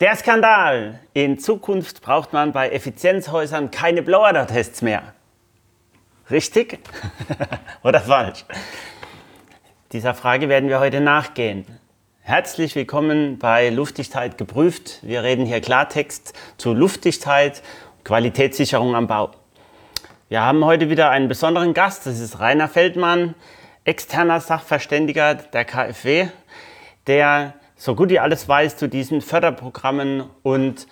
Der Skandal. In Zukunft braucht man bei Effizienzhäusern keine Blower-Tests mehr. Richtig oder falsch? Dieser Frage werden wir heute nachgehen. Herzlich willkommen bei Luftdichtheit geprüft. Wir reden hier Klartext zu Luftdichtheit, Qualitätssicherung am Bau. Wir haben heute wieder einen besonderen Gast. Das ist Rainer Feldmann, externer Sachverständiger der KfW, der so gut wie alles weiß zu diesen Förderprogrammen und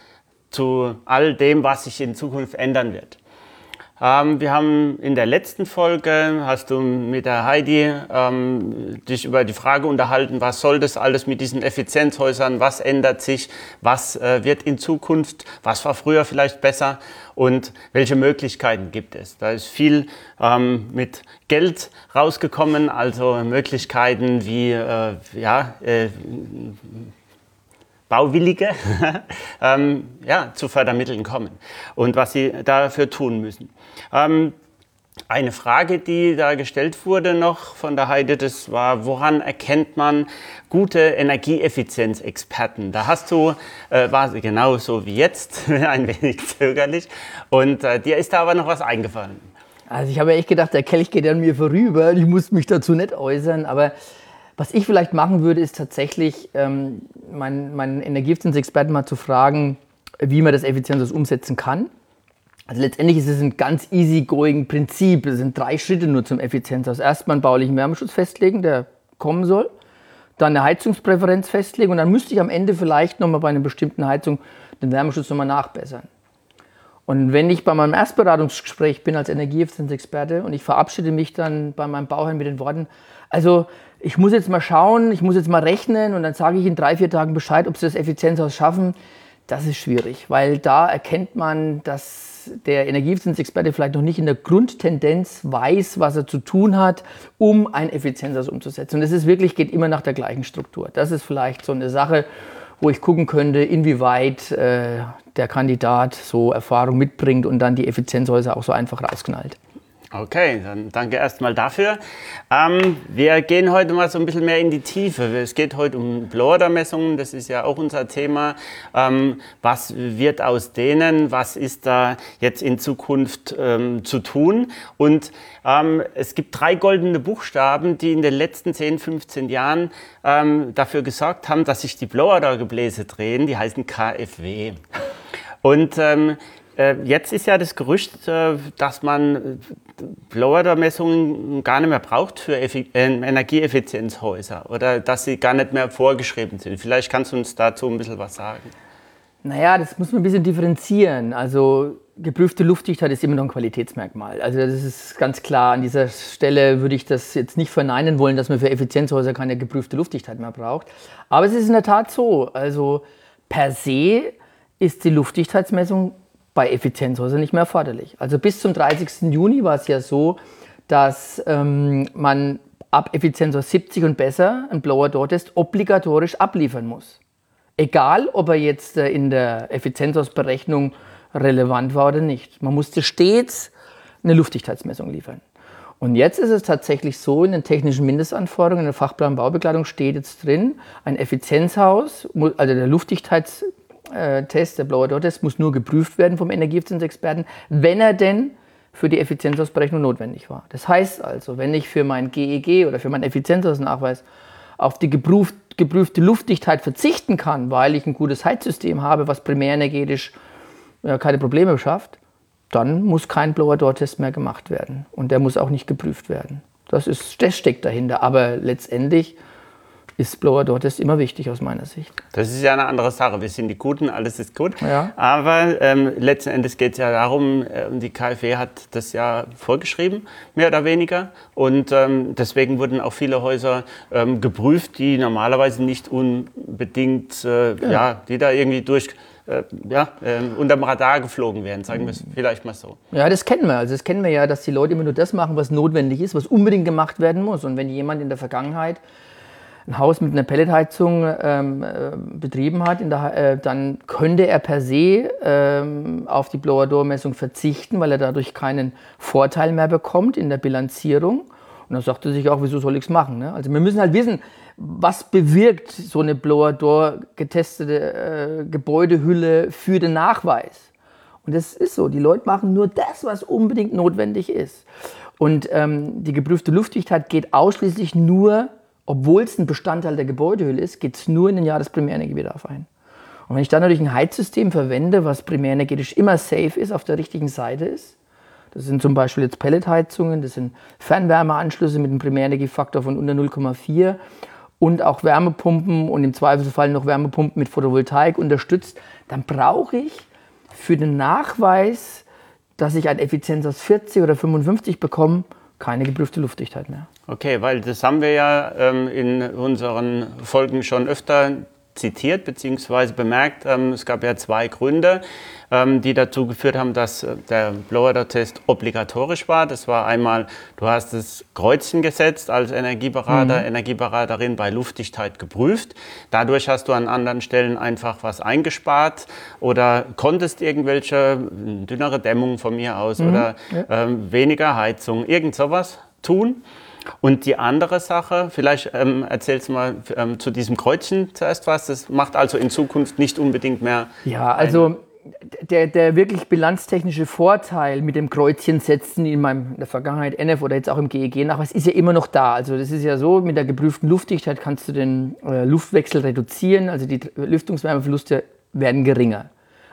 zu all dem, was sich in Zukunft ändern wird. Ähm, wir haben in der letzten Folge, hast du mit der Heidi ähm, dich über die Frage unterhalten, was soll das alles mit diesen Effizienzhäusern, was ändert sich, was äh, wird in Zukunft, was war früher vielleicht besser und welche Möglichkeiten gibt es. Da ist viel ähm, mit Geld rausgekommen, also Möglichkeiten wie äh, ja, äh, Bauwillige ähm, ja, zu Fördermitteln kommen und was sie dafür tun müssen. Ähm, eine Frage, die da gestellt wurde noch von der Heide, das war, woran erkennt man gute Energieeffizienzexperten? Da hast du, äh, war genauso wie jetzt, ein wenig zögerlich. Und äh, dir ist da aber noch was eingefallen. Also ich habe echt gedacht, der Kelch geht an mir vorüber. Ich muss mich dazu nicht äußern. Aber was ich vielleicht machen würde, ist tatsächlich ähm, meinen, meinen Energieeffizienzexperten mal zu fragen, wie man das effizient umsetzen kann. Also letztendlich ist es ein ganz easy-going Prinzip. Es sind drei Schritte nur zum Effizienzhaus. Erstmal einen baulichen Wärmeschutz festlegen, der kommen soll. Dann eine Heizungspräferenz festlegen und dann müsste ich am Ende vielleicht nochmal bei einer bestimmten Heizung den Wärmeschutz nochmal nachbessern. Und wenn ich bei meinem Erstberatungsgespräch bin als Energieeffizienzexperte und ich verabschiede mich dann bei meinem Bauherrn mit den Worten, also ich muss jetzt mal schauen, ich muss jetzt mal rechnen und dann sage ich in drei, vier Tagen Bescheid, ob sie das Effizienzhaus schaffen, das ist schwierig, weil da erkennt man, dass der Energieeffizienzexperte vielleicht noch nicht in der Grundtendenz weiß, was er zu tun hat, um ein Effizienzhaus umzusetzen. Und es ist wirklich, geht immer nach der gleichen Struktur. Das ist vielleicht so eine Sache, wo ich gucken könnte, inwieweit äh, der Kandidat so Erfahrung mitbringt und dann die Effizienzhäuser auch so einfach rausknallt. Okay, dann danke erstmal dafür. Ähm, wir gehen heute mal so ein bisschen mehr in die Tiefe. Es geht heute um Blower-Messungen, das ist ja auch unser Thema. Ähm, was wird aus denen? Was ist da jetzt in Zukunft ähm, zu tun? Und ähm, es gibt drei goldene Buchstaben, die in den letzten 10, 15 Jahren ähm, dafür gesorgt haben, dass sich die Blower-Gebläse drehen. Die heißen KfW. Und ähm, äh, jetzt ist ja das Gerücht, äh, dass man Blower-Messungen gar nicht mehr braucht für äh, Energieeffizienzhäuser oder dass sie gar nicht mehr vorgeschrieben sind. Vielleicht kannst du uns dazu ein bisschen was sagen. Naja, das muss man ein bisschen differenzieren. Also geprüfte Luftdichtheit ist immer noch ein Qualitätsmerkmal. Also das ist ganz klar. An dieser Stelle würde ich das jetzt nicht verneinen wollen, dass man für Effizienzhäuser keine geprüfte Luftdichtheit mehr braucht. Aber es ist in der Tat so. Also per se ist die Luftdichtheitsmessung bei Effizienzhäusern nicht mehr erforderlich. Also bis zum 30. Juni war es ja so, dass ähm, man ab Effizienzhaus 70 und besser einen Blower-Door-Test obligatorisch abliefern muss. Egal, ob er jetzt äh, in der Effizienzhausberechnung relevant war oder nicht. Man musste stets eine Luftdichtheitsmessung liefern. Und jetzt ist es tatsächlich so, in den technischen Mindestanforderungen in der Fachplan Baubekleidung steht jetzt drin, ein Effizienzhaus, also der Luftdichtheits äh, Test, der Blower Door Test, muss nur geprüft werden vom Energieeffizienzexperten, wenn er denn für die Effizienzausberechnung notwendig war. Das heißt also, wenn ich für mein GEG e oder für meinen Effizienzausnachweis auf die geprüft, geprüfte Luftdichtheit verzichten kann, weil ich ein gutes Heizsystem habe, was primärenergetisch ja, keine Probleme schafft, dann muss kein Blower Door Test mehr gemacht werden und der muss auch nicht geprüft werden. Das, ist, das steckt dahinter, aber letztendlich ist Blower Door Test immer wichtig aus meiner Sicht. Das ist ja eine andere Sache. Wir sind die Guten, alles ist gut. Ja. Aber ähm, letzten Endes geht es ja darum, äh, die KfW hat das ja vorgeschrieben, mehr oder weniger. Und ähm, deswegen wurden auch viele Häuser ähm, geprüft, die normalerweise nicht unbedingt, äh, ja. ja. die da irgendwie durch äh, ja, äh, unterm Radar geflogen werden, sagen wir es vielleicht mal so. Ja, das kennen wir. Also das kennen wir ja, dass die Leute immer nur das machen, was notwendig ist, was unbedingt gemacht werden muss. Und wenn jemand in der Vergangenheit ein Haus mit einer Pelletheizung ähm, äh, betrieben hat, der, äh, dann könnte er per se ähm, auf die Blower-Door-Messung verzichten, weil er dadurch keinen Vorteil mehr bekommt in der Bilanzierung. Und dann sagt er sich auch, wieso soll ich es machen? Ne? Also wir müssen halt wissen, was bewirkt so eine Blower-Door getestete äh, Gebäudehülle für den Nachweis. Und das ist so, die Leute machen nur das, was unbedingt notwendig ist. Und ähm, die geprüfte Luftdichtheit geht ausschließlich nur, obwohl es ein Bestandteil der Gebäudehülle ist, geht es nur in den Jahresprimärenergiebedarf ein. Und wenn ich dann natürlich ein Heizsystem verwende, was primärenergetisch immer safe ist, auf der richtigen Seite ist, das sind zum Beispiel jetzt Pelletheizungen, das sind Fernwärmeanschlüsse mit einem Primärenergiefaktor von unter 0,4 und auch Wärmepumpen und im Zweifelsfall noch Wärmepumpen mit Photovoltaik unterstützt, dann brauche ich für den Nachweis, dass ich eine Effizienz aus 40 oder 55 bekomme, keine geprüfte Luftdichtheit mehr. Okay, weil das haben wir ja ähm, in unseren Folgen schon öfter zitiert bzw. bemerkt. Ähm, es gab ja zwei Gründe, die dazu geführt haben, dass äh, der Blower-Test obligatorisch war. Das war einmal, du hast das Kreuzchen gesetzt als Energieberater, mhm. Energieberaterin bei Luftdichtheit geprüft. Dadurch hast du an anderen Stellen einfach was eingespart oder konntest irgendwelche dünnere Dämmung von mir aus mhm. oder ja. ähm, weniger Heizung, irgend sowas tun. Und die andere Sache, vielleicht ähm, erzählst du mal ähm, zu diesem Kreuzchen zuerst was. Das macht also in Zukunft nicht unbedingt mehr. Ja, also der, der wirklich bilanztechnische Vorteil mit dem Kreuzchen setzen in meinem in der Vergangenheit NF oder jetzt auch im GEG-Nachweis ist ja immer noch da. Also das ist ja so, mit der geprüften Luftdichtheit kannst du den äh, Luftwechsel reduzieren, also die Lüftungswärmeverluste werden geringer.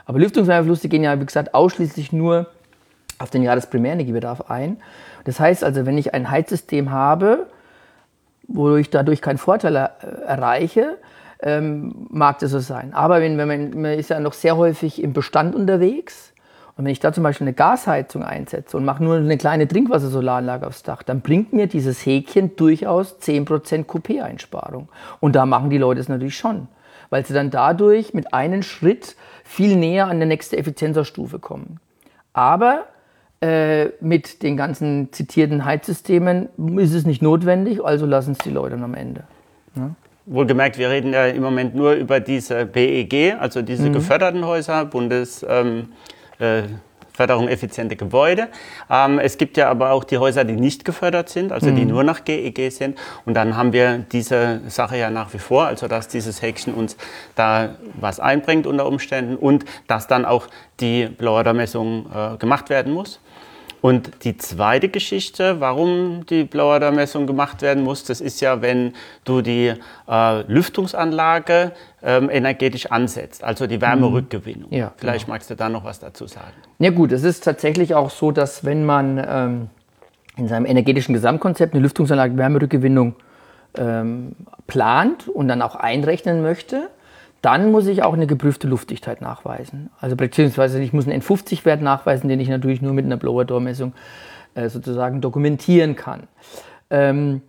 Aber Lüftungswärmeverluste gehen ja, wie gesagt, ausschließlich nur auf den Jahresprimärenergiebedarf ein. Das heißt also, wenn ich ein Heizsystem habe, wo ich dadurch keinen Vorteil er erreiche, ähm, mag das so sein. Aber wenn, wenn man, man ist ja noch sehr häufig im Bestand unterwegs und wenn ich da zum Beispiel eine Gasheizung einsetze und mache nur eine kleine Trinkwassersolaranlage aufs Dach, dann bringt mir dieses Häkchen durchaus 10% Coupé-Einsparung. Und da machen die Leute es natürlich schon, weil sie dann dadurch mit einem Schritt viel näher an der nächste Effizienzerstufe kommen. Aber äh, mit den ganzen zitierten Heizsystemen ist es nicht notwendig, also lassen es die Leute am Ende. Ja? Wohlgemerkt, wir reden ja im Moment nur über diese BEG, also diese mhm. geförderten Häuser, Bundesförderung ähm, äh, effiziente Gebäude. Ähm, es gibt ja aber auch die Häuser, die nicht gefördert sind, also mhm. die nur nach GEG sind. Und dann haben wir diese Sache ja nach wie vor, also dass dieses Häkchen uns da was einbringt unter Umständen und dass dann auch die Blower-Messung äh, gemacht werden muss. Und die zweite Geschichte, warum die Blauader-Messung gemacht werden muss, das ist ja, wenn du die äh, Lüftungsanlage ähm, energetisch ansetzt, also die Wärmerückgewinnung. Ja, Vielleicht genau. magst du da noch was dazu sagen. Ja gut, es ist tatsächlich auch so, dass wenn man ähm, in seinem energetischen Gesamtkonzept eine Lüftungsanlage Wärmerückgewinnung ähm, plant und dann auch einrechnen möchte, dann muss ich auch eine geprüfte Luftdichtheit nachweisen. Also beziehungsweise ich muss einen N50-Wert nachweisen, den ich natürlich nur mit einer Blower-Door-Messung äh, sozusagen dokumentieren kann. Ähm,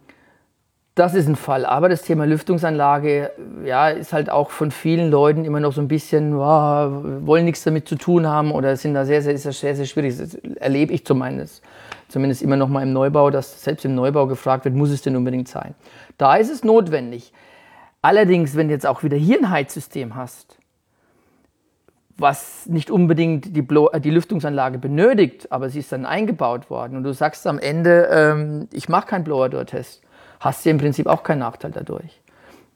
das ist ein Fall. Aber das Thema Lüftungsanlage ja, ist halt auch von vielen Leuten immer noch so ein bisschen, wow, wollen nichts damit zu tun haben oder sind da sehr, sehr, sehr, sehr, sehr schwierig. Das erlebe ich zumindest, zumindest immer noch mal im Neubau, dass selbst im Neubau gefragt wird, muss es denn unbedingt sein? Da ist es notwendig. Allerdings, wenn du jetzt auch wieder hier ein Heizsystem hast, was nicht unbedingt die, Blo äh, die Lüftungsanlage benötigt, aber sie ist dann eingebaut worden und du sagst am Ende, ähm, ich mache keinen Blower-Door-Test, hast du im Prinzip auch keinen Nachteil dadurch.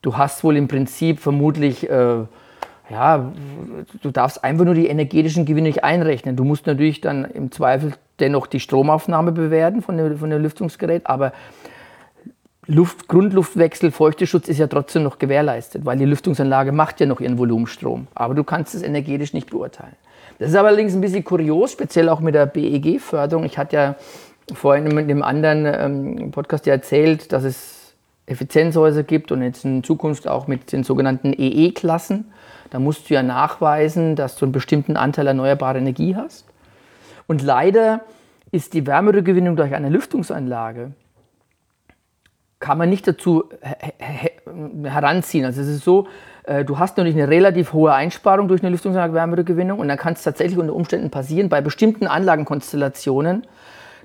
Du hast wohl im Prinzip vermutlich, äh, ja, du darfst einfach nur die energetischen Gewinne nicht einrechnen. Du musst natürlich dann im Zweifel dennoch die Stromaufnahme bewerten von dem, von dem Lüftungsgerät, aber Luft, Grundluftwechsel, Feuchteschutz ist ja trotzdem noch gewährleistet, weil die Lüftungsanlage macht ja noch ihren Volumenstrom. Aber du kannst es energetisch nicht beurteilen. Das ist allerdings ein bisschen kurios, speziell auch mit der BEG-Förderung. Ich hatte ja vorhin in einem anderen ähm, Podcast ja erzählt, dass es Effizienzhäuser gibt und jetzt in Zukunft auch mit den sogenannten EE-Klassen. Da musst du ja nachweisen, dass du einen bestimmten Anteil erneuerbarer Energie hast. Und leider ist die Wärmerückgewinnung durch eine Lüftungsanlage kann man nicht dazu heranziehen. Also es ist so, äh, du hast natürlich eine relativ hohe Einsparung durch eine Lüftungsanlage Wärmerückgewinnung und dann kann es tatsächlich unter Umständen passieren, bei bestimmten Anlagenkonstellationen,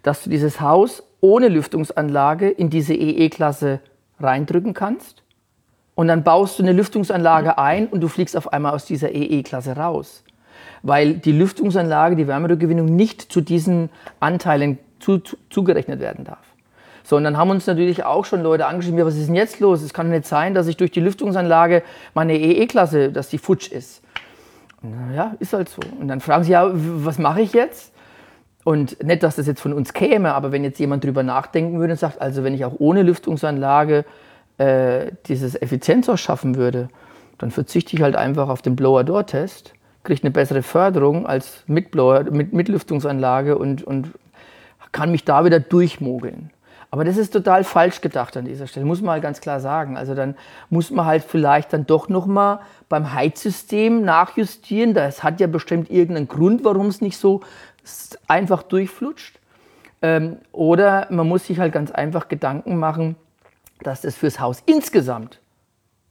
dass du dieses Haus ohne Lüftungsanlage in diese EE-Klasse reindrücken kannst und dann baust du eine Lüftungsanlage ein und du fliegst auf einmal aus dieser EE-Klasse raus. Weil die Lüftungsanlage, die Wärmerückgewinnung nicht zu diesen Anteilen zu, zu, zugerechnet werden darf. Sondern haben uns natürlich auch schon Leute angeschrieben, ja, was ist denn jetzt los? Es kann nicht sein, dass ich durch die Lüftungsanlage meine EE-Klasse, dass die futsch ist. Ja, ist halt so. Und dann fragen sie, ja, was mache ich jetzt? Und nicht, dass das jetzt von uns käme, aber wenn jetzt jemand drüber nachdenken würde und sagt, also wenn ich auch ohne Lüftungsanlage äh, dieses Effizienzhaus schaffen würde, dann verzichte ich halt einfach auf den Blower-Door-Test, kriege eine bessere Förderung als mit, Blower, mit, mit Lüftungsanlage und, und kann mich da wieder durchmogeln. Aber das ist total falsch gedacht an dieser Stelle, muss man halt ganz klar sagen. Also dann muss man halt vielleicht dann doch nochmal beim Heizsystem nachjustieren. Das hat ja bestimmt irgendeinen Grund, warum es nicht so einfach durchflutscht. Ähm, oder man muss sich halt ganz einfach Gedanken machen, dass das fürs Haus insgesamt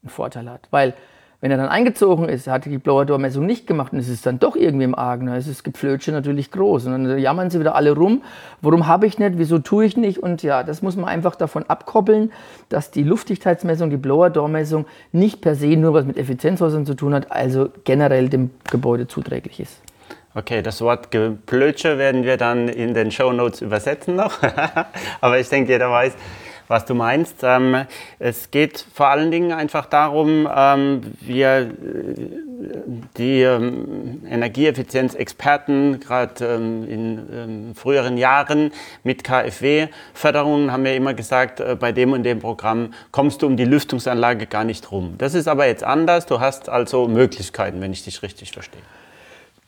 einen Vorteil hat. Weil wenn er dann eingezogen ist, hat die Blower-Door-Messung nicht gemacht und es ist dann doch irgendwie im Argen, dann ist das Geflötsche natürlich groß. Und dann jammern sie wieder alle rum, warum habe ich nicht, wieso tue ich nicht? Und ja, das muss man einfach davon abkoppeln, dass die Luftdichtheitsmessung, die Blower-Door-Messung nicht per se nur was mit Effizienzhäusern zu tun hat, also generell dem Gebäude zuträglich ist. Okay, das Wort Geplötsche werden wir dann in den Show Notes übersetzen noch. Aber ich denke, jeder weiß, was du meinst. Ähm, es geht vor allen Dingen einfach darum, ähm, wir, äh, die ähm, Energieeffizienzexperten, gerade ähm, in ähm, früheren Jahren mit KfW-Förderungen, haben ja immer gesagt, äh, bei dem und dem Programm kommst du um die Lüftungsanlage gar nicht rum. Das ist aber jetzt anders. Du hast also Möglichkeiten, wenn ich dich richtig verstehe.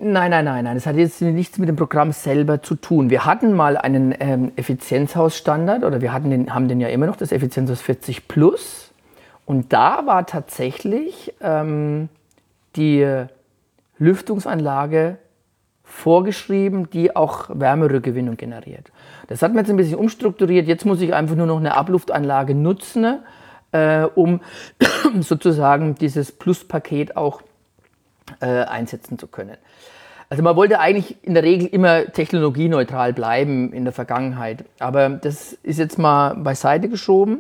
Nein, nein, nein, nein. Das hat jetzt nichts mit dem Programm selber zu tun. Wir hatten mal einen ähm, Effizienzhausstandard oder wir hatten den, haben den ja immer noch, das Effizienzhaus 40 Plus. Und da war tatsächlich ähm, die Lüftungsanlage vorgeschrieben, die auch Wärmerückgewinnung generiert. Das hat man jetzt ein bisschen umstrukturiert. Jetzt muss ich einfach nur noch eine Abluftanlage nutzen, äh, um sozusagen dieses Pluspaket auch äh, einsetzen zu können. Also man wollte eigentlich in der Regel immer technologieneutral bleiben in der Vergangenheit. Aber das ist jetzt mal beiseite geschoben.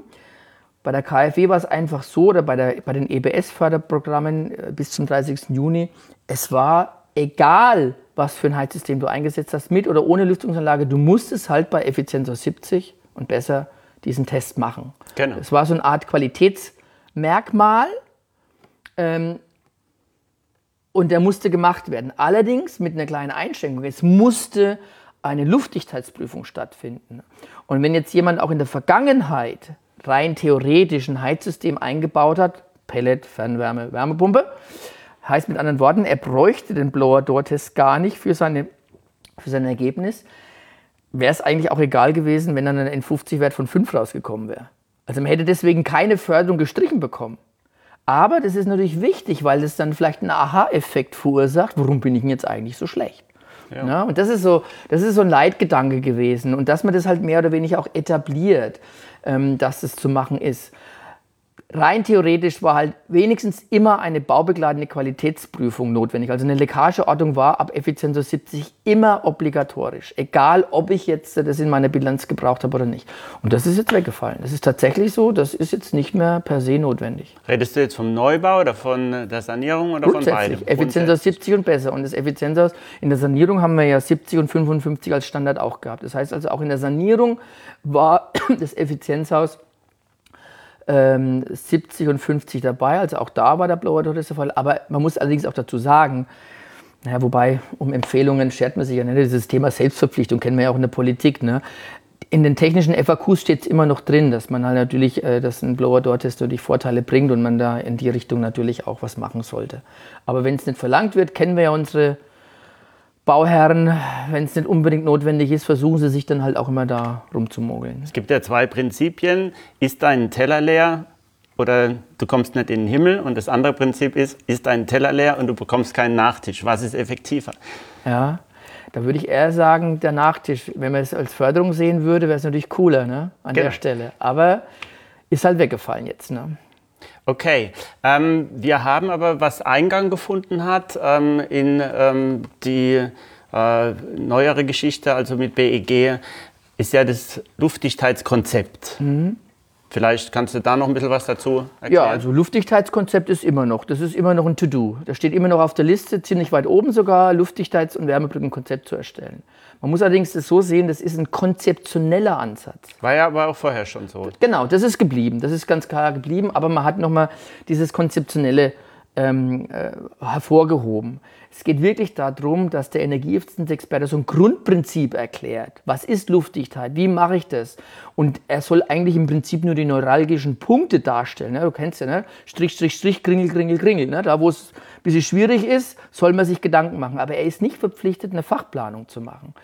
Bei der KfW war es einfach so, oder bei, der, bei den EBS-Förderprogrammen äh, bis zum 30. Juni, es war egal, was für ein Heizsystem du eingesetzt hast, mit oder ohne Lüftungsanlage, du musstest halt bei Effizienz aus 70 und besser diesen Test machen. Genau. Es war so eine Art Qualitätsmerkmal. Ähm, und der musste gemacht werden. Allerdings mit einer kleinen Einschränkung. Es musste eine Luftdichtheitsprüfung stattfinden. Und wenn jetzt jemand auch in der Vergangenheit rein theoretisch ein Heizsystem eingebaut hat, Pellet, Fernwärme, Wärmepumpe, heißt mit anderen Worten, er bräuchte den Blower-Door-Test gar nicht für, seine, für sein Ergebnis, wäre es eigentlich auch egal gewesen, wenn dann ein N50-Wert von 5 rausgekommen wäre. Also man hätte deswegen keine Förderung gestrichen bekommen. Aber das ist natürlich wichtig, weil das dann vielleicht einen Aha-Effekt verursacht. Warum bin ich denn jetzt eigentlich so schlecht? Ja. Ja, und das ist, so, das ist so ein Leitgedanke gewesen. Und dass man das halt mehr oder weniger auch etabliert, ähm, dass das zu machen ist rein theoretisch war halt wenigstens immer eine baubegleitende Qualitätsprüfung notwendig. Also eine Leckageordnung war ab Effizienz 70 immer obligatorisch. Egal, ob ich jetzt das in meiner Bilanz gebraucht habe oder nicht. Und das ist jetzt weggefallen. Das ist tatsächlich so, das ist jetzt nicht mehr per se notwendig. Redest du jetzt vom Neubau oder von der Sanierung oder von beidem? Effizienz 70 und besser. Und das Effizienzhaus in der Sanierung haben wir ja 70 und 55 als Standard auch gehabt. Das heißt also auch in der Sanierung war das Effizienzhaus ähm, 70 und 50 dabei, also auch da war der Blower Door der Fall. Aber man muss allerdings auch dazu sagen, naja, wobei um Empfehlungen schert man sich ja nicht. Dieses Thema Selbstverpflichtung kennen wir ja auch in der Politik. Ne? In den technischen FAQs steht es immer noch drin, dass man halt natürlich, äh, dass ein Blower-Door-Test natürlich Vorteile bringt und man da in die Richtung natürlich auch was machen sollte. Aber wenn es nicht verlangt wird, kennen wir ja unsere Bauherren, wenn es nicht unbedingt notwendig ist, versuchen sie sich dann halt auch immer da rumzumogeln. Es gibt ja zwei Prinzipien. Ist dein Teller leer oder du kommst nicht in den Himmel? Und das andere Prinzip ist, ist dein Teller leer und du bekommst keinen Nachtisch. Was ist effektiver? Ja, da würde ich eher sagen, der Nachtisch. Wenn man es als Förderung sehen würde, wäre es natürlich cooler ne? an genau. der Stelle. Aber ist halt weggefallen jetzt. Ne? Okay, ähm, wir haben aber, was Eingang gefunden hat ähm, in ähm, die äh, neuere Geschichte, also mit BEG, ist ja das Luftdichtheitskonzept. Mhm. Vielleicht kannst du da noch ein bisschen was dazu erklären. Ja, also Luftdichtheitskonzept ist immer noch, das ist immer noch ein To-Do. Das steht immer noch auf der Liste, ziemlich weit oben sogar, Luftdichtheits- und Wärmebrückenkonzept zu erstellen. Man muss allerdings das so sehen, das ist ein konzeptioneller Ansatz. War ja aber auch vorher schon so. Genau, das ist geblieben, das ist ganz klar geblieben, aber man hat nochmal dieses konzeptionelle ähm, äh, hervorgehoben. Es geht wirklich darum, dass der Energieeffizienzexperte so ein Grundprinzip erklärt. Was ist Luftdichtheit? Wie mache ich das? Und er soll eigentlich im Prinzip nur die neuralgischen Punkte darstellen. Ne? Du kennst ja, ne? Strich, Strich, Strich, Kringel, Kringel, Kringel. Ne? Da, wo es ein bisschen schwierig ist, soll man sich Gedanken machen. Aber er ist nicht verpflichtet, eine Fachplanung zu machen.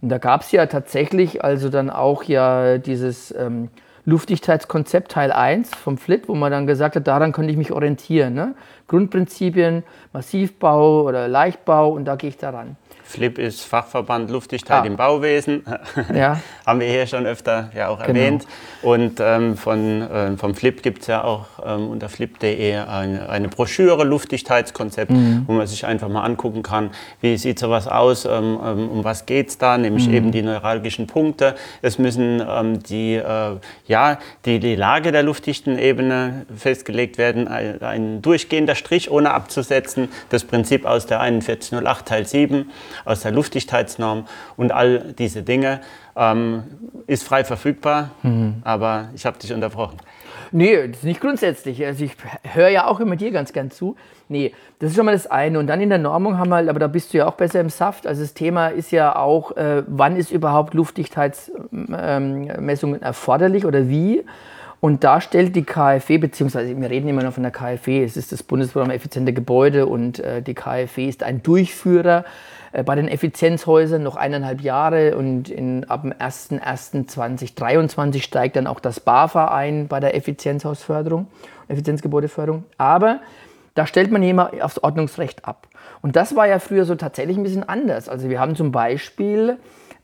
Und da gab es ja tatsächlich also dann auch ja dieses... Ähm, Luftdichtheitskonzept Teil 1 vom FLIT, wo man dann gesagt hat, daran könnte ich mich orientieren. Ne? Grundprinzipien, Massivbau oder Leichtbau und da gehe ich daran. FLIP ist Fachverband Luftdichtheit ah. im Bauwesen. Ja. Haben wir hier schon öfter ja auch genau. erwähnt. Und ähm, von, äh, vom FLIP gibt es ja auch ähm, unter flip.de eine, eine, Broschüre, Luftdichtheitskonzept, mhm. wo man sich einfach mal angucken kann, wie sieht sowas aus, ähm, ähm um was geht es da, nämlich mhm. eben die neuralgischen Punkte. Es müssen ähm, die, äh, ja, die, die Lage der luftdichten Ebene festgelegt werden, ein, ein durchgehender Strich ohne abzusetzen, das Prinzip aus der 4108 Teil 7 aus der Luftdichtheitsnorm und all diese Dinge. Ähm, ist frei verfügbar, mhm. aber ich habe dich unterbrochen. Nee, das ist nicht grundsätzlich. Also ich höre ja auch immer dir ganz gern zu. Nee, das ist schon mal das eine. Und dann in der Normung haben wir, aber da bist du ja auch besser im Saft. Also das Thema ist ja auch, äh, wann ist überhaupt Luftdichtheitsmessungen ähm, erforderlich oder wie? Und da stellt die KfW, beziehungsweise wir reden immer noch von der KfW, es ist das Bundesprogramm Effiziente Gebäude und äh, die KfW ist ein Durchführer bei den Effizienzhäusern noch eineinhalb Jahre und in, ab dem 01.01.2023 steigt dann auch das BAFA ein bei der Effizienzhausförderung, Effizienzgebäudeförderung. Aber da stellt man jemand aufs Ordnungsrecht ab. Und das war ja früher so tatsächlich ein bisschen anders. Also wir haben zum Beispiel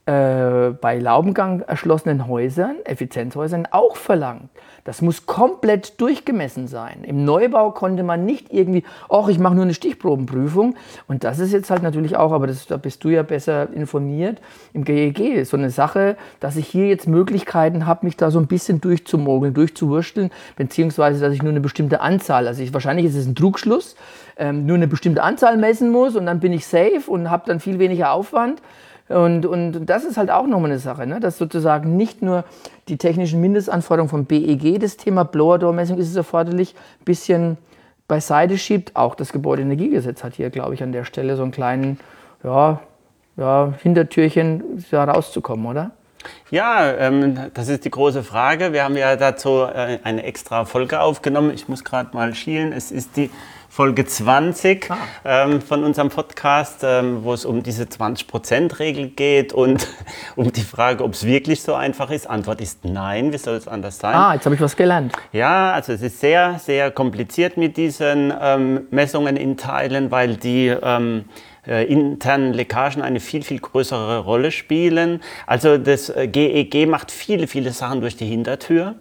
äh, bei Laubengang erschlossenen Häusern, Effizienzhäusern, auch verlangt. Das muss komplett durchgemessen sein. Im Neubau konnte man nicht irgendwie, ach, ich mache nur eine Stichprobenprüfung. Und das ist jetzt halt natürlich auch, aber das, da bist du ja besser informiert, im GEG so eine Sache, dass ich hier jetzt Möglichkeiten habe, mich da so ein bisschen durchzumogeln, durchzuwursteln, beziehungsweise, dass ich nur eine bestimmte Anzahl, also ich, wahrscheinlich ist es ein Trugschluss, ähm, nur eine bestimmte Anzahl messen muss und dann bin ich safe und habe dann viel weniger Aufwand. Und, und das ist halt auch nochmal eine Sache, ne? dass sozusagen nicht nur die technischen Mindestanforderungen vom BEG, das Thema Blower-Door-Messung ist es erforderlich, ein bisschen beiseite schiebt. Auch das Gebäudeenergiegesetz hat hier, glaube ich, an der Stelle so einen kleinen ja, ja, Hintertürchen, da rauszukommen, oder? Ja, ähm, das ist die große Frage. Wir haben ja dazu äh, eine extra Folge aufgenommen. Ich muss gerade mal schielen. Es ist die Folge 20 ah. ähm, von unserem Podcast, ähm, wo es um diese 20%-Regel geht und um die Frage, ob es wirklich so einfach ist. Antwort ist nein, wie soll es anders sein? Ah, jetzt habe ich was gelernt. Ja, also es ist sehr, sehr kompliziert mit diesen ähm, Messungen in Teilen, weil die ähm, äh, internen Leckagen eine viel, viel größere Rolle spielen. Also das GEG äh, macht viele, viele Sachen durch die Hintertür,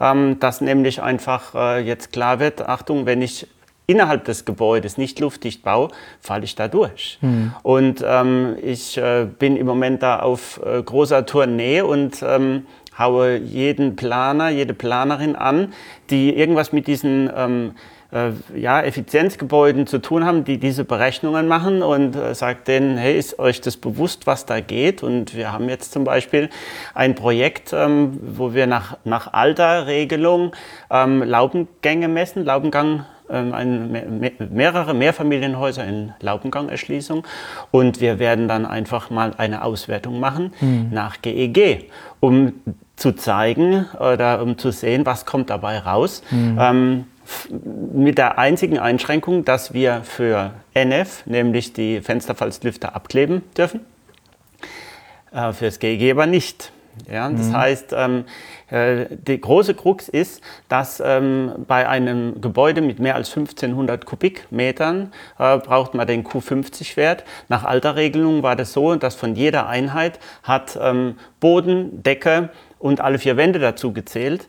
ähm, dass nämlich einfach äh, jetzt klar wird, Achtung, wenn ich innerhalb des Gebäudes nicht luftdicht baue, falle ich da durch. Mhm. Und ähm, ich äh, bin im Moment da auf äh, großer Tournee und ähm, haue jeden Planer, jede Planerin an, die irgendwas mit diesen ähm, äh, ja, Effizienzgebäuden zu tun haben, die diese Berechnungen machen und äh, sagt denen, hey, ist euch das bewusst, was da geht? Und wir haben jetzt zum Beispiel ein Projekt, ähm, wo wir nach, nach alter Regelung ähm, Laubengänge messen, Laubengang ähm, ein, mehrere Mehrfamilienhäuser in Laubengang-Erschließung und wir werden dann einfach mal eine Auswertung machen mhm. nach GEG, um zu zeigen oder um zu sehen, was kommt dabei raus. Mhm. Ähm, mit der einzigen Einschränkung, dass wir für NF, nämlich die Fensterfalzlüfter, abkleben dürfen, äh, für das GEG aber nicht. Ja, das mhm. heißt, ähm, äh, die große Krux ist, dass ähm, bei einem Gebäude mit mehr als 1500 Kubikmetern äh, braucht man den Q50-Wert. Nach alter Regelung war das so, dass von jeder Einheit hat ähm, Boden, Decke und alle vier Wände dazu gezählt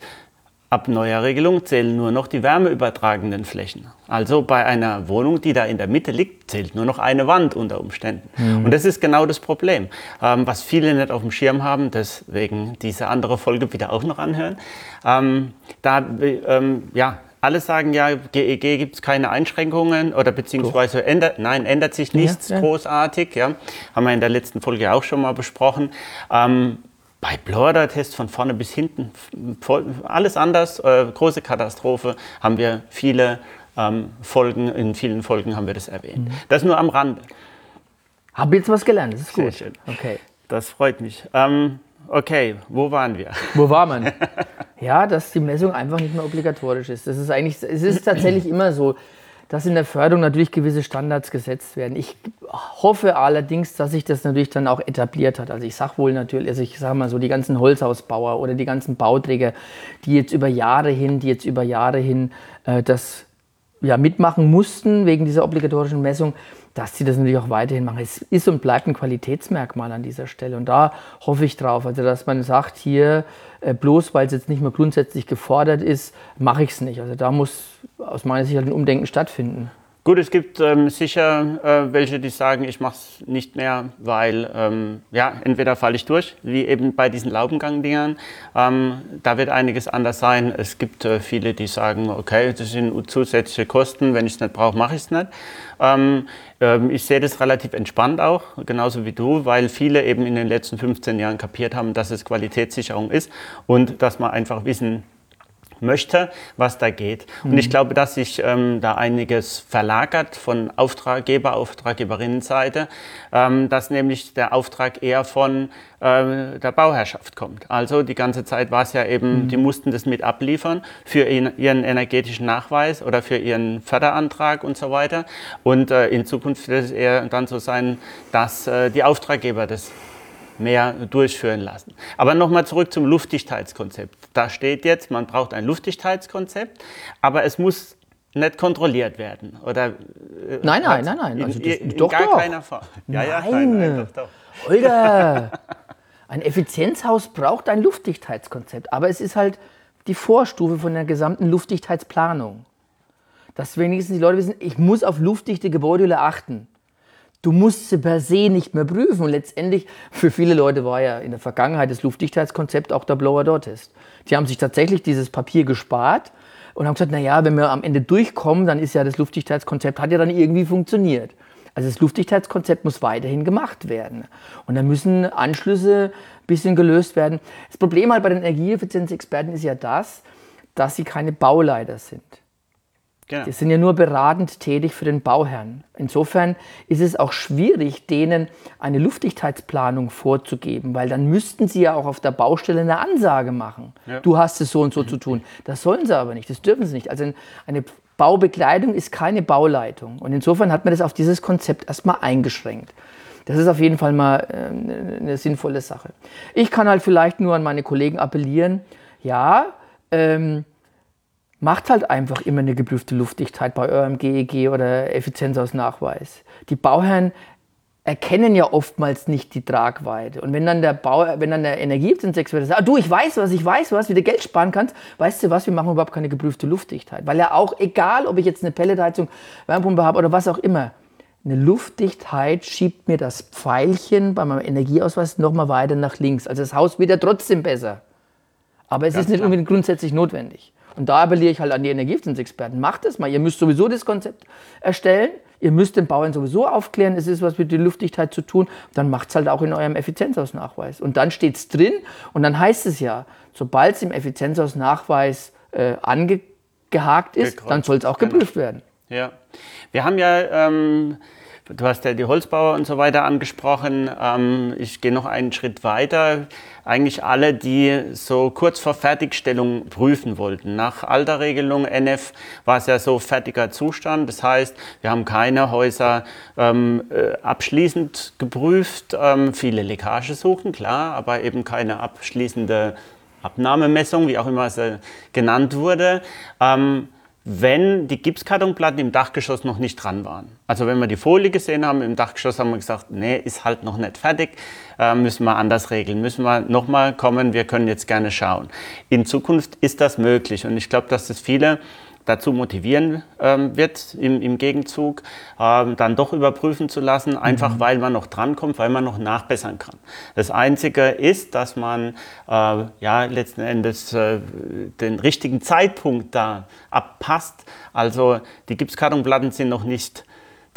Ab neuer Regelung zählen nur noch die wärmeübertragenden Flächen. Also bei einer Wohnung, die da in der Mitte liegt, zählt nur noch eine Wand unter Umständen. Mhm. Und das ist genau das Problem, ähm, was viele nicht auf dem Schirm haben, deswegen diese andere Folge wieder auch noch anhören. Ähm, da, ähm, ja, alle sagen ja, GEG gibt es keine Einschränkungen oder beziehungsweise ändert, nein, ändert sich nichts ja, ja. großartig. Ja. Haben wir in der letzten Folge auch schon mal besprochen. Ähm, bei Blower-Test von vorne bis hinten alles anders, äh, große Katastrophe, haben wir viele ähm, Folgen, in vielen Folgen haben wir das erwähnt. Mhm. Das nur am Rande. Habe jetzt was gelernt, das ist Sehr gut. Schön. Okay. Das freut mich. Ähm, okay, wo waren wir? Wo war man? ja, dass die Messung einfach nicht mehr obligatorisch ist. Das ist eigentlich, es ist tatsächlich immer so dass in der Förderung natürlich gewisse Standards gesetzt werden. Ich hoffe allerdings, dass sich das natürlich dann auch etabliert hat. Also ich sage wohl natürlich, also ich sage mal so, die ganzen Holzhausbauer oder die ganzen Bauträger, die jetzt über Jahre hin, die jetzt über Jahre hin äh, das ja, mitmachen mussten wegen dieser obligatorischen Messung, dass sie das natürlich auch weiterhin machen. Es ist und bleibt ein Qualitätsmerkmal an dieser Stelle. Und da hoffe ich drauf, also dass man sagt, hier äh, bloß weil es jetzt nicht mehr grundsätzlich gefordert ist, mache ich es nicht. Also da muss aus meiner Sicht halt ein Umdenken stattfinden. Gut, es gibt ähm, sicher äh, welche, die sagen, ich mache es nicht mehr, weil ähm, ja, entweder falle ich durch, wie eben bei diesen Laubengang-Dingern. Ähm, da wird einiges anders sein. Es gibt äh, viele, die sagen, okay, das sind zusätzliche Kosten, wenn ich es nicht brauche, mache ich es nicht. Ähm, ähm, ich sehe das relativ entspannt auch, genauso wie du, weil viele eben in den letzten 15 Jahren kapiert haben, dass es Qualitätssicherung ist und dass man einfach wissen möchte, was da geht. Mhm. Und ich glaube, dass sich ähm, da einiges verlagert von Auftraggeber, Auftraggeberinnenseite, ähm, dass nämlich der Auftrag eher von äh, der Bauherrschaft kommt. Also die ganze Zeit war es ja eben, mhm. die mussten das mit abliefern für ihren, ihren, energetischen Nachweis oder für ihren Förderantrag und so weiter. Und äh, in Zukunft wird es eher dann so sein, dass äh, die Auftraggeber das mehr durchführen lassen. Aber nochmal zurück zum Luftdichtheitskonzept. Da steht jetzt, man braucht ein Luftdichtheitskonzept, aber es muss nicht kontrolliert werden. Oder, äh, nein, nein, nein, nein. Also das, in, in doch, gar doch. keiner Form. Ja, nein. Ja, nein, nein doch, doch. Holger, ein Effizienzhaus braucht ein Luftdichtheitskonzept, aber es ist halt die Vorstufe von der gesamten Luftdichtheitsplanung. Dass wenigstens die Leute wissen, ich muss auf luftdichte Gebäude achten. Du musst sie per se nicht mehr prüfen. Und letztendlich, für viele Leute war ja in der Vergangenheit das Luftdichtheitskonzept auch der Blower-Door-Test. Die haben sich tatsächlich dieses Papier gespart und haben gesagt, naja, wenn wir am Ende durchkommen, dann ist ja das Luftdichtheitskonzept, hat ja dann irgendwie funktioniert. Also das Luftdichtheitskonzept muss weiterhin gemacht werden. Und da müssen Anschlüsse ein bisschen gelöst werden. Das Problem halt bei den Energieeffizienzexperten ist ja das, dass sie keine Bauleiter sind. Genau. Die sind ja nur beratend tätig für den Bauherrn. Insofern ist es auch schwierig, denen eine Luftdichtheitsplanung vorzugeben, weil dann müssten sie ja auch auf der Baustelle eine Ansage machen. Ja. Du hast es so und so zu tun. Das sollen sie aber nicht, das dürfen sie nicht. Also eine Baubekleidung ist keine Bauleitung. Und insofern hat man das auf dieses Konzept erstmal eingeschränkt. Das ist auf jeden Fall mal äh, eine sinnvolle Sache. Ich kann halt vielleicht nur an meine Kollegen appellieren, ja, ähm, macht halt einfach immer eine geprüfte Luftdichtheit bei eurem GEG oder Effizienzausnachweis. Die Bauherren erkennen ja oftmals nicht die Tragweite. Und wenn dann der Bau, wenn dann der Energieeffizienzexperte sagt, ah, du, ich weiß was, ich weiß was, wie du Geld sparen kannst, weißt du was, wir machen überhaupt keine geprüfte Luftdichtheit. Weil ja auch, egal ob ich jetzt eine Pelletheizung, Wärmepumpe habe oder was auch immer, eine Luftdichtheit schiebt mir das Pfeilchen bei meinem Energieausweis nochmal weiter nach links. Also das Haus wird ja trotzdem besser. Aber es Ganz ist nicht klar. unbedingt grundsätzlich notwendig. Und da appelliere ich halt an die Energieeffizienzexperten. Macht das mal. Ihr müsst sowieso das Konzept erstellen. Ihr müsst den Bauern sowieso aufklären, es ist was mit der Luftdichtheit zu tun. Dann macht es halt auch in eurem Effizienzausnachweis. Und dann steht es drin und dann heißt es ja, sobald es im Effizienzausnachweis äh, angehakt ist, Gekreuzt. dann soll es auch geprüft genau. werden. Ja, wir haben ja ähm, Du hast ja die Holzbauer und so weiter angesprochen. Ähm, ich gehe noch einen Schritt weiter. Eigentlich alle, die so kurz vor Fertigstellung prüfen wollten. Nach alter Regelung NF war es ja so fertiger Zustand. Das heißt, wir haben keine Häuser ähm, äh, abschließend geprüft. Ähm, viele Leckagesuchen, klar, aber eben keine abschließende Abnahmemessung, wie auch immer es genannt wurde. Ähm, wenn die Gipskartonplatten im Dachgeschoss noch nicht dran waren. Also wenn wir die Folie gesehen haben im Dachgeschoss, haben wir gesagt, nee, ist halt noch nicht fertig, äh, müssen wir anders regeln, müssen wir nochmal kommen, wir können jetzt gerne schauen. In Zukunft ist das möglich und ich glaube, dass das viele dazu motivieren ähm, wird, im, im Gegenzug ähm, dann doch überprüfen zu lassen, einfach mhm. weil man noch drankommt, weil man noch nachbessern kann. Das Einzige ist, dass man äh, ja letzten Endes äh, den richtigen Zeitpunkt da abpasst. Also die Gipskartonplatten sind noch nicht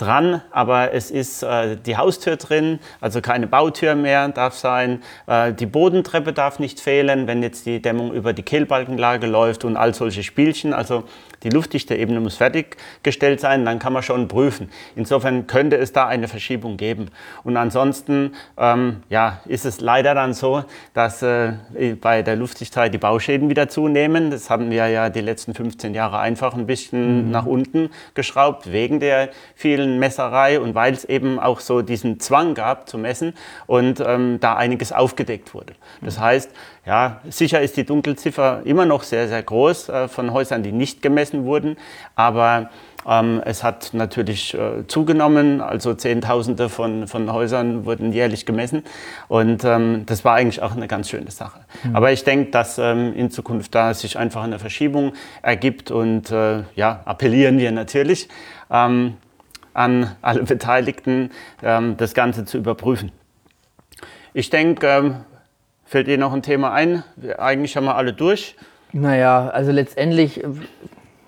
dran, aber es ist äh, die Haustür drin, also keine Bautür mehr darf sein. Äh, die Bodentreppe darf nicht fehlen, wenn jetzt die Dämmung über die Kehlbalkenlage läuft und all solche Spielchen. Also die luftdichte Ebene muss fertiggestellt sein, dann kann man schon prüfen. Insofern könnte es da eine Verschiebung geben. Und ansonsten ähm, ja, ist es leider dann so, dass äh, bei der Luftdichtheit die Bauschäden wieder zunehmen. Das haben wir ja die letzten 15 Jahre einfach ein bisschen mhm. nach unten geschraubt, wegen der vielen Messerei und weil es eben auch so diesen Zwang gab zu messen und ähm, da einiges aufgedeckt wurde. Das heißt, ja, sicher ist die Dunkelziffer immer noch sehr, sehr groß äh, von Häusern, die nicht gemessen wurden, aber ähm, es hat natürlich äh, zugenommen, also Zehntausende von, von Häusern wurden jährlich gemessen und ähm, das war eigentlich auch eine ganz schöne Sache. Mhm. Aber ich denke, dass ähm, in Zukunft da sich einfach eine Verschiebung ergibt und äh, ja, appellieren wir natürlich ähm, an alle Beteiligten, ähm, das Ganze zu überprüfen. Ich denke, ähm, Fällt dir noch ein Thema ein? Eigentlich haben wir alle durch. Naja, also letztendlich, äh,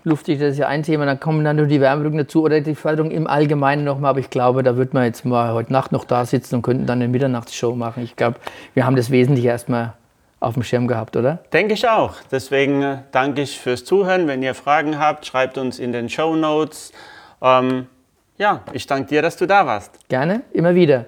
luftig, das ist ja ein Thema, dann kommen dann nur die Wärmedrücken dazu oder die Förderung im Allgemeinen nochmal. Aber ich glaube, da wird man jetzt mal heute Nacht noch da sitzen und könnten dann eine Mitternachtsshow machen. Ich glaube, wir haben das Wesentliche erstmal auf dem Schirm gehabt, oder? Denke ich auch. Deswegen äh, danke ich fürs Zuhören. Wenn ihr Fragen habt, schreibt uns in den Show Notes. Ähm, ja, ich danke dir, dass du da warst. Gerne, immer wieder.